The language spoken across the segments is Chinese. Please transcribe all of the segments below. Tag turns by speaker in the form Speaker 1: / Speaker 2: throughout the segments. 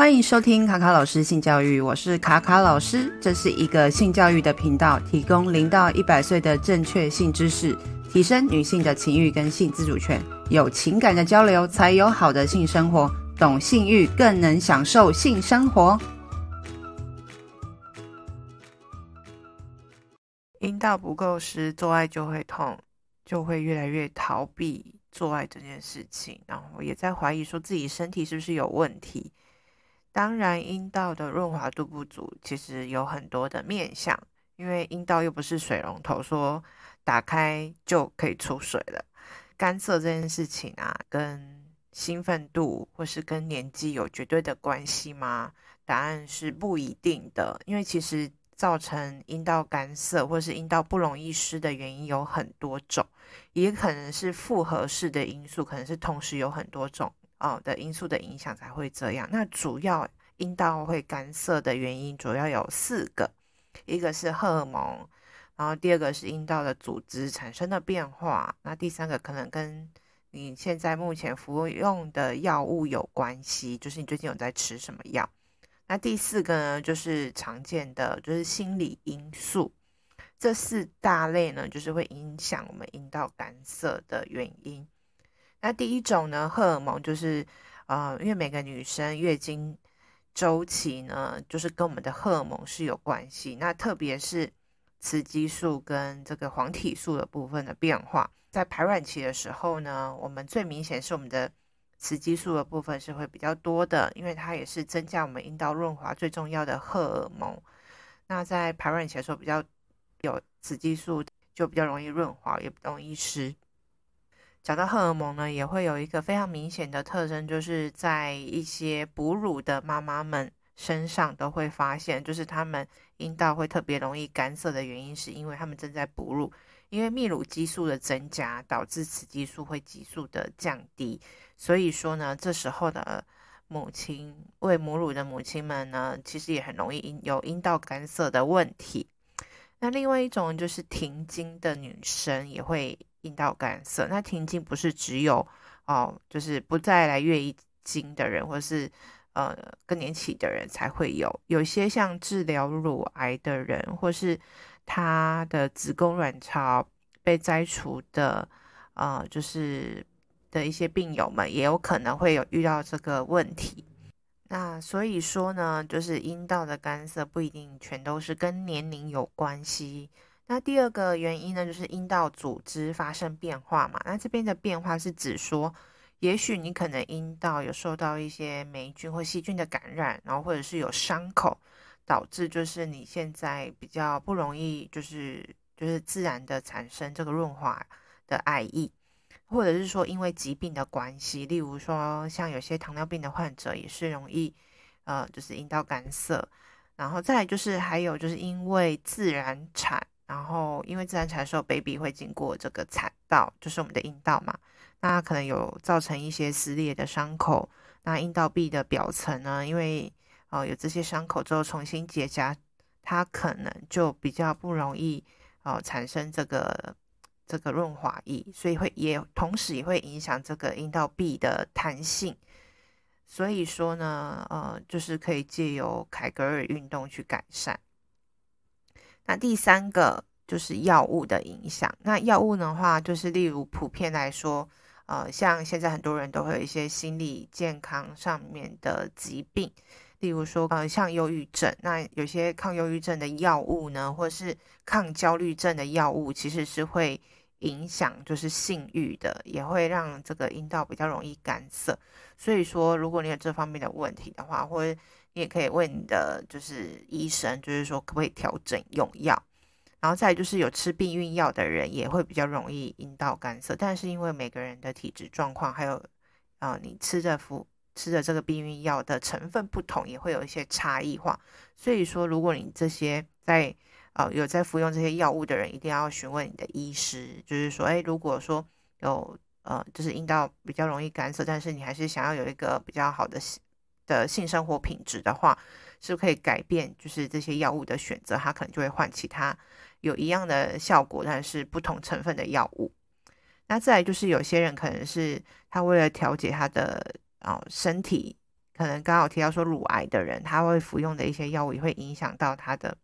Speaker 1: 欢迎收听卡卡老师性教育，我是卡卡老师，这是一个性教育的频道，提供零到一百岁的正确性知识，提升女性的情欲跟性自主权，有情感的交流才有好的性生活，懂性欲更能享受性生活。阴道不够湿，做爱就会痛，就会越来越逃避做爱这件事情，然后也在怀疑说自己身体是不是有问题。当然，阴道的润滑度不足，其实有很多的面向，因为阴道又不是水龙头，说打开就可以出水了。干涩这件事情啊，跟兴奋度或是跟年纪有绝对的关系吗？答案是不一定的，因为其实造成阴道干涩或是阴道不容易湿的原因有很多种，也可能是复合式的因素，可能是同时有很多种。哦的因素的影响才会这样。那主要阴道会干涩的原因主要有四个，一个是荷尔蒙，然后第二个是阴道的组织产生的变化，那第三个可能跟你现在目前服用的药物有关系，就是你最近有在吃什么药。那第四个呢，就是常见的就是心理因素。这四大类呢，就是会影响我们阴道干涩的原因。那第一种呢，荷尔蒙就是，呃，因为每个女生月经周期呢，就是跟我们的荷尔蒙是有关系。那特别是雌激素跟这个黄体素的部分的变化，在排卵期的时候呢，我们最明显是我们的雌激素的部分是会比较多的，因为它也是增加我们阴道润滑最重要的荷尔蒙。那在排卵期的时候比较有雌激素，就比较容易润滑，也不容易湿。讲到荷尔蒙呢，也会有一个非常明显的特征，就是在一些哺乳的妈妈们身上都会发现，就是她们阴道会特别容易干涩的原因，是因为她们正在哺乳，因为泌乳激素的增加导致雌激素会急速的降低，所以说呢，这时候的母亲喂母乳的母亲们呢，其实也很容易有阴道干涩的问题。那另外一种就是停经的女生也会。阴道干涩，那停经不是只有哦，就是不再来月经的人，或是呃更年期的人才会有。有些像治疗乳癌的人，或是他的子宫卵巢被摘除的，呃，就是的一些病友们，也有可能会有遇到这个问题。那所以说呢，就是阴道的干涩不一定全都是跟年龄有关系。那第二个原因呢，就是阴道组织发生变化嘛。那这边的变化是指说，也许你可能阴道有受到一些霉菌或细菌的感染，然后或者是有伤口，导致就是你现在比较不容易，就是就是自然的产生这个润滑的爱意，或者是说因为疾病的关系，例如说像有些糖尿病的患者也是容易，呃，就是阴道干涩。然后再来就是还有就是因为自然产。然后，因为自然产的时候，baby 会经过这个产道，就是我们的阴道嘛，那可能有造成一些撕裂的伤口。那阴道壁的表层呢，因为呃有这些伤口之后重新结痂，它可能就比较不容易呃产生这个这个润滑液，所以会也同时也会影响这个阴道壁的弹性。所以说呢，呃，就是可以借由凯格尔运动去改善。那第三个就是药物的影响。那药物的话，就是例如普遍来说，呃，像现在很多人都会有一些心理健康上面的疾病，例如说，呃，像忧郁症。那有些抗忧郁症的药物呢，或是抗焦虑症的药物，其实是会影响就是性欲的，也会让这个阴道比较容易干涩。所以说，如果你有这方面的问题的话，或者你也可以问你的就是医生，就是说可不可以调整用药，然后再就是有吃避孕药的人也会比较容易阴道干涩，但是因为每个人的体质状况，还有啊、你吃的服吃的这个避孕药的成分不同，也会有一些差异化。所以说，如果你这些在呃有在服用这些药物的人，一定要询问你的医师，就是说，哎，如果说有呃就是阴道比较容易干涩，但是你还是想要有一个比较好的。的性生活品质的话，是可以改变，就是这些药物的选择，它可能就会换其他有一样的效果，但是不同成分的药物。那再来就是有些人可能是他为了调节他的啊、哦、身体，可能刚好提到说乳癌的人，他会服用的一些药物也会影响到他的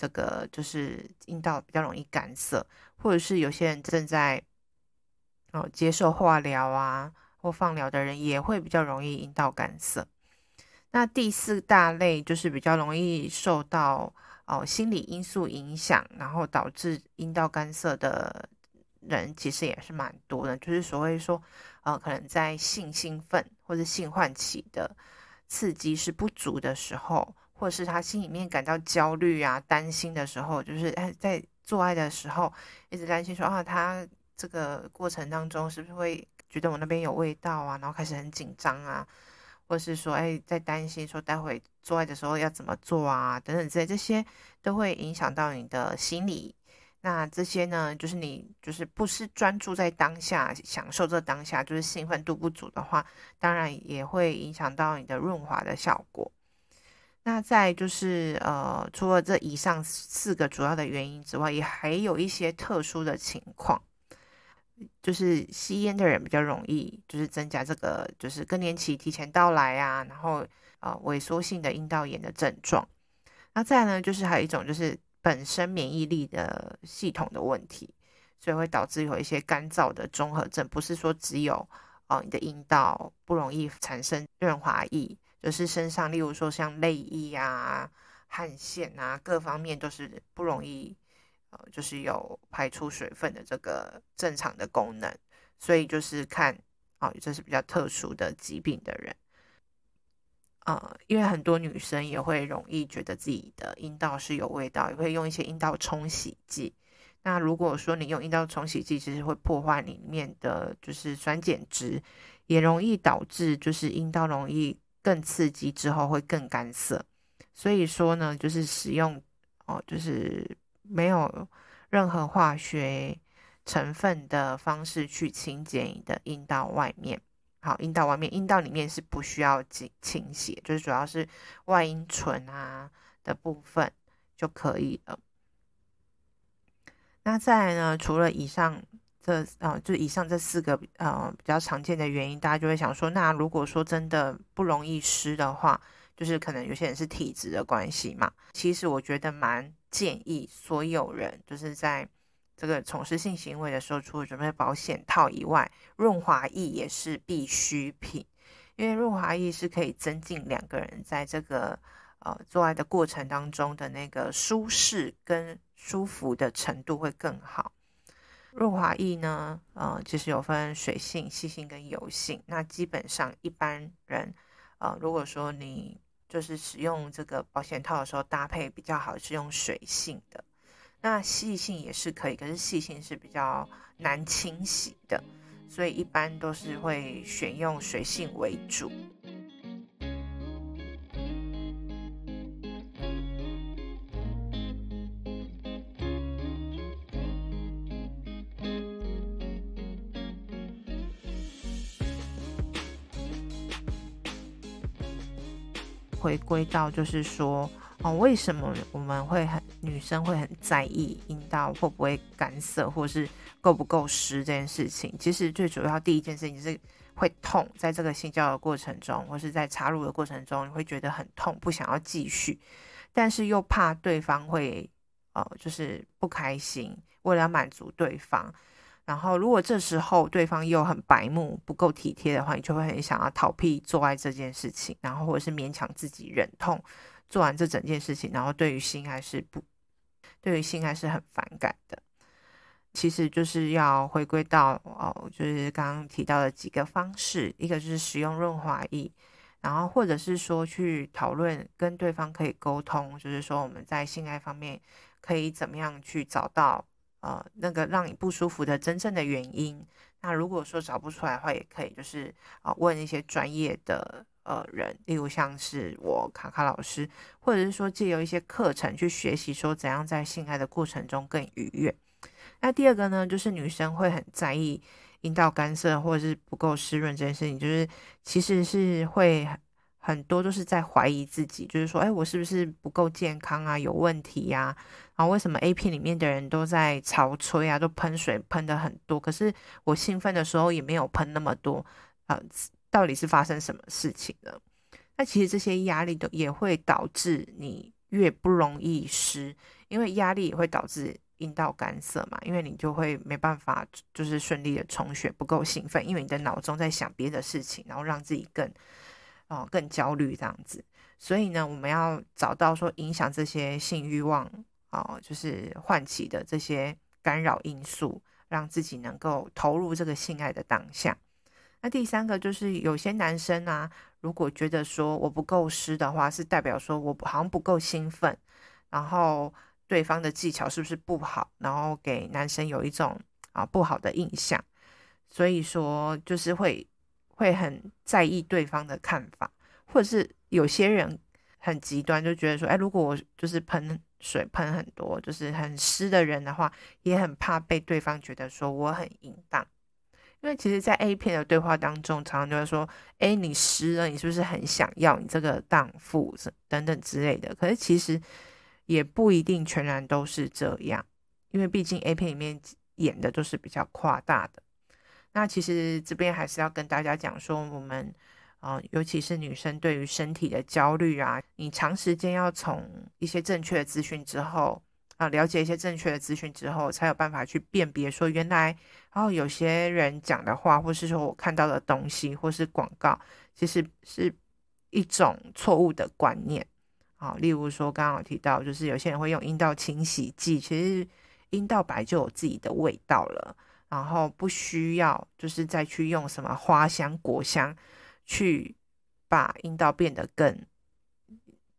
Speaker 1: 这个就是阴道比较容易干涩，或者是有些人正在哦接受化疗啊或放疗的人也会比较容易阴道干涩。那第四大类就是比较容易受到哦心理因素影响，然后导致阴道干涩的人，其实也是蛮多的。就是所谓说，呃，可能在性兴奋或者性唤起的刺激是不足的时候，或者是他心里面感到焦虑啊、担心的时候，就是哎，在做爱的时候一直担心说啊，他这个过程当中是不是会觉得我那边有味道啊，然后开始很紧张啊。或是说，哎，在担心说待会做爱的时候要怎么做啊，等等之类，这些都会影响到你的心理。那这些呢，就是你就是不是专注在当下，享受这当下，就是兴奋度不足的话，当然也会影响到你的润滑的效果。那再就是，呃，除了这以上四个主要的原因之外，也还有一些特殊的情况。就是吸烟的人比较容易，就是增加这个就是更年期提前到来啊，然后呃萎缩性的阴道炎的症状。那再呢，就是还有一种就是本身免疫力的系统的问题，所以会导致有一些干燥的综合症。不是说只有哦你的阴道不容易产生润滑液，就是身上例如说像内衣啊、汗腺啊各方面都是不容易。呃，就是有排出水分的这个正常的功能，所以就是看哦，这是比较特殊的疾病的人，呃，因为很多女生也会容易觉得自己的阴道是有味道，也会用一些阴道冲洗剂。那如果说你用阴道冲洗剂，其实会破坏里面的就是酸碱值，也容易导致就是阴道容易更刺激之后会更干涩。所以说呢，就是使用哦，就是。没有任何化学成分的方式去清洁你的阴道外面。好，阴道外面，阴道里面是不需要清清洗，就是主要是外阴唇啊的部分就可以了。那再来呢，除了以上这啊、就以上这四个呃比较常见的原因，大家就会想说，那如果说真的不容易湿的话，就是可能有些人是体质的关系嘛。其实我觉得蛮。建议所有人就是在这个从事性行为的时候，除了准备保险套以外，润滑液也是必需品。因为润滑液是可以增进两个人在这个呃做爱的过程当中的那个舒适跟舒服的程度会更好。润滑液呢，呃，其实有分水性、细性跟油性。那基本上一般人，呃，如果说你就是使用这个保险套的时候，搭配比较好是用水性的，那细性也是可以，可是细性是比较难清洗的，所以一般都是会选用水性为主。回归到就是说，哦，为什么我们会很女生会很在意阴道会不会干涩，或是够不够湿这件事情？其实最主要第一件事情是会痛，在这个性交的过程中，或是在插入的过程中，你会觉得很痛，不想要继续，但是又怕对方会，呃，就是不开心，为了要满足对方。然后，如果这时候对方又很白目、不够体贴的话，你就会很想要逃避做爱这件事情，然后或者是勉强自己忍痛做完这整件事情，然后对于性爱是不，对于性爱是很反感的。其实就是要回归到哦，就是刚刚提到的几个方式，一个就是使用润滑液，然后或者是说去讨论跟对方可以沟通，就是说我们在性爱方面可以怎么样去找到。呃，那个让你不舒服的真正的原因，那如果说找不出来的话，也可以就是啊、问一些专业的呃人，例如像是我卡卡老师，或者是说借由一些课程去学习，说怎样在性爱的过程中更愉悦。那第二个呢，就是女生会很在意阴道干涩或者是不够湿润这件事情，就是其实是会。很多都是在怀疑自己，就是说，哎，我是不是不够健康啊？有问题呀？然后为什么 A 片里面的人都在潮吹啊，都喷水喷的很多，可是我兴奋的时候也没有喷那么多啊？到底是发生什么事情了？那其实这些压力都也会导致你越不容易湿，因为压力也会导致阴道干涩嘛，因为你就会没办法就是顺利的充血，不够兴奋，因为你的脑中在想别的事情，然后让自己更哦更焦虑这样子。所以呢，我们要找到说影响这些性欲望哦，就是唤起的这些干扰因素，让自己能够投入这个性爱的当下。那第三个就是有些男生啊，如果觉得说我不够湿的话，是代表说我好像不够兴奋，然后对方的技巧是不是不好，然后给男生有一种啊不好的印象，所以说就是会会很在意对方的看法，或者是有些人很极端，就觉得说，哎，如果我就是喷水喷很多，就是很湿的人的话，也很怕被对方觉得说我很淫荡。因为其实，在 A 片的对话当中，常常就会说：“哎，你湿了，你是不是很想要你这个荡妇等等之类的？”可是其实也不一定全然都是这样，因为毕竟 A 片里面演的都是比较夸大的。那其实这边还是要跟大家讲说，我们啊、尤其是女生对于身体的焦虑啊，你长时间要从一些正确的资讯之后。啊，了解一些正确的资讯之后，才有办法去辨别说，原来，然后有些人讲的话，或是说我看到的东西，或是广告，其实是一种错误的观念。啊，例如说，刚刚有提到，就是有些人会用阴道清洗剂，其实阴道白就有自己的味道了，然后不需要就是再去用什么花香、果香去把阴道变得更，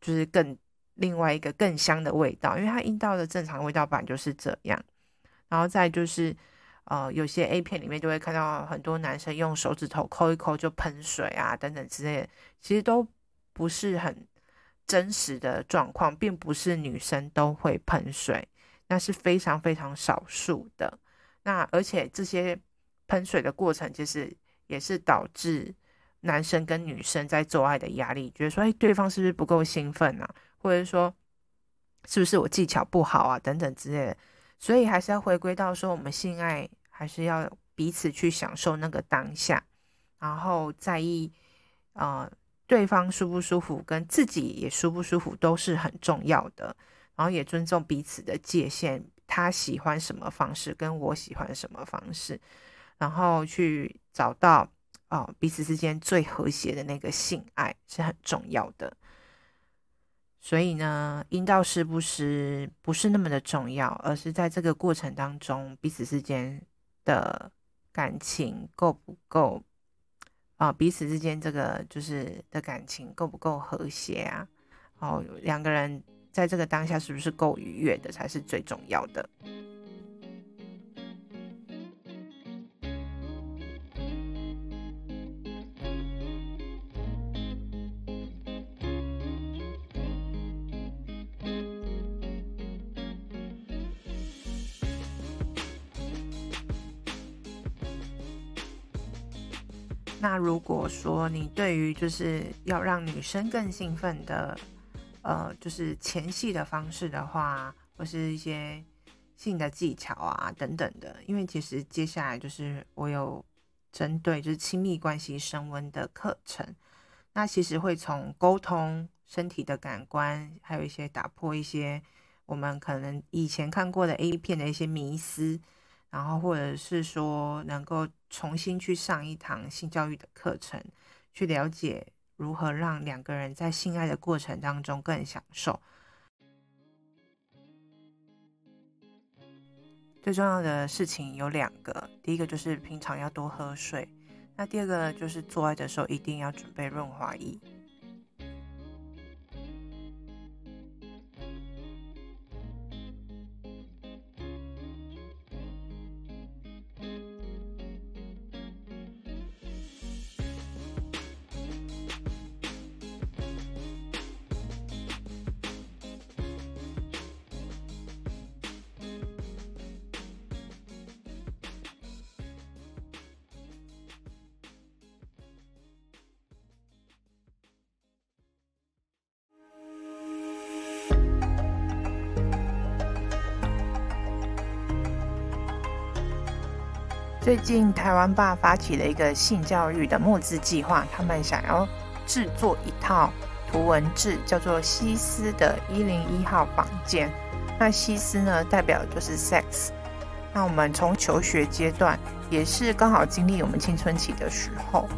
Speaker 1: 就是更。另外一个更香的味道，因为它阴道的正常味道本来就是这样。然后再就是，呃，有些 A 片里面就会看到很多男生用手指头抠一抠就喷水啊，等等之类的，其实都不是很真实的状况，并不是女生都会喷水，那是非常非常少数的。那而且这些喷水的过程，其实也是导致男生跟女生在做爱的压力，觉得说，哎，对方是不是不够兴奋啊？或者说，是不是我技巧不好啊？等等之类的，所以还是要回归到说，我们性爱还是要彼此去享受那个当下，然后在意，呃，对方舒不舒服，跟自己也舒不舒服都是很重要的。然后也尊重彼此的界限，他喜欢什么方式，跟我喜欢什么方式，然后去找到哦、彼此之间最和谐的那个性爱是很重要的。所以呢，阴道湿不湿不是那么的重要，而是在这个过程当中，彼此之间的感情够不够啊？彼此之间这个就是的感情够不够和谐啊？哦，两个人在这个当下是不是够愉悦的，才是最重要的。那如果说你对于就是要让女生更兴奋的，呃，就是前戏的方式的话，或是一些性的技巧啊等等的，因为其实接下来就是我有针对就是亲密关系升温的课程，那其实会从沟通、身体的感官，还有一些打破一些我们可能以前看过的 A 片的一些迷思。然后，或者是说，能够重新去上一堂性教育的课程，去了解如何让两个人在性爱的过程当中更享受。最重要的事情有两个，第一个就是平常要多喝水，那第二个就是做爱的时候一定要准备润滑液。最近台湾吧发起了一个性教育的募资计划，他们想要制作一套图文志，叫做西斯的一零一号房间。那西斯呢，代表就是 sex。那我们从求学阶段，也是刚好经历我们青春期的时候，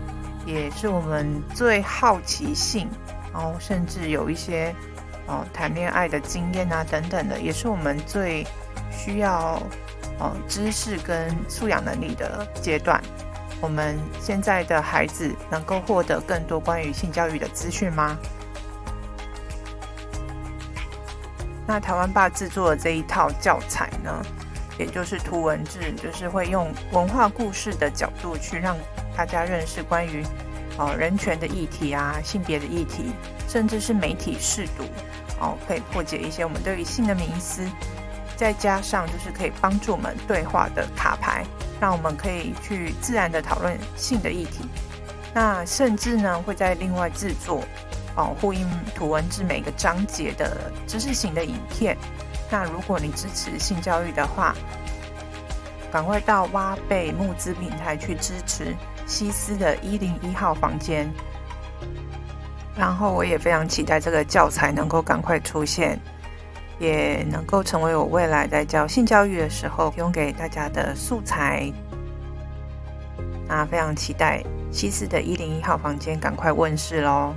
Speaker 1: 也是我们最好奇性，然后甚至有一些哦谈恋爱的经验啊等等的，也是我们最需要哦知识跟素养能力的阶段。我们现在的孩子能够获得更多关于性教育的资讯吗？那台湾爸制作的这一套教材呢，也就是图文志，就是会用文化故事的角度去让大家认识关于哦人权的议题啊、性别的议题，甚至是媒体试读哦，可以破解一些我们对于性的迷思。再加上就是可以帮助我们对话的卡牌，让我们可以去自然的讨论性的议题。那甚至呢会在另外制作。哦，呼应图文志每个章节的知识型的影片。那如果你支持性教育的话，赶快到挖贝募资平台去支持西斯的一零一号房间。然后我也非常期待这个教材能够赶快出现，也能够成为我未来在教性教育的时候提供给大家的素材。那非常期待西斯的一零一号房间赶快问世喽！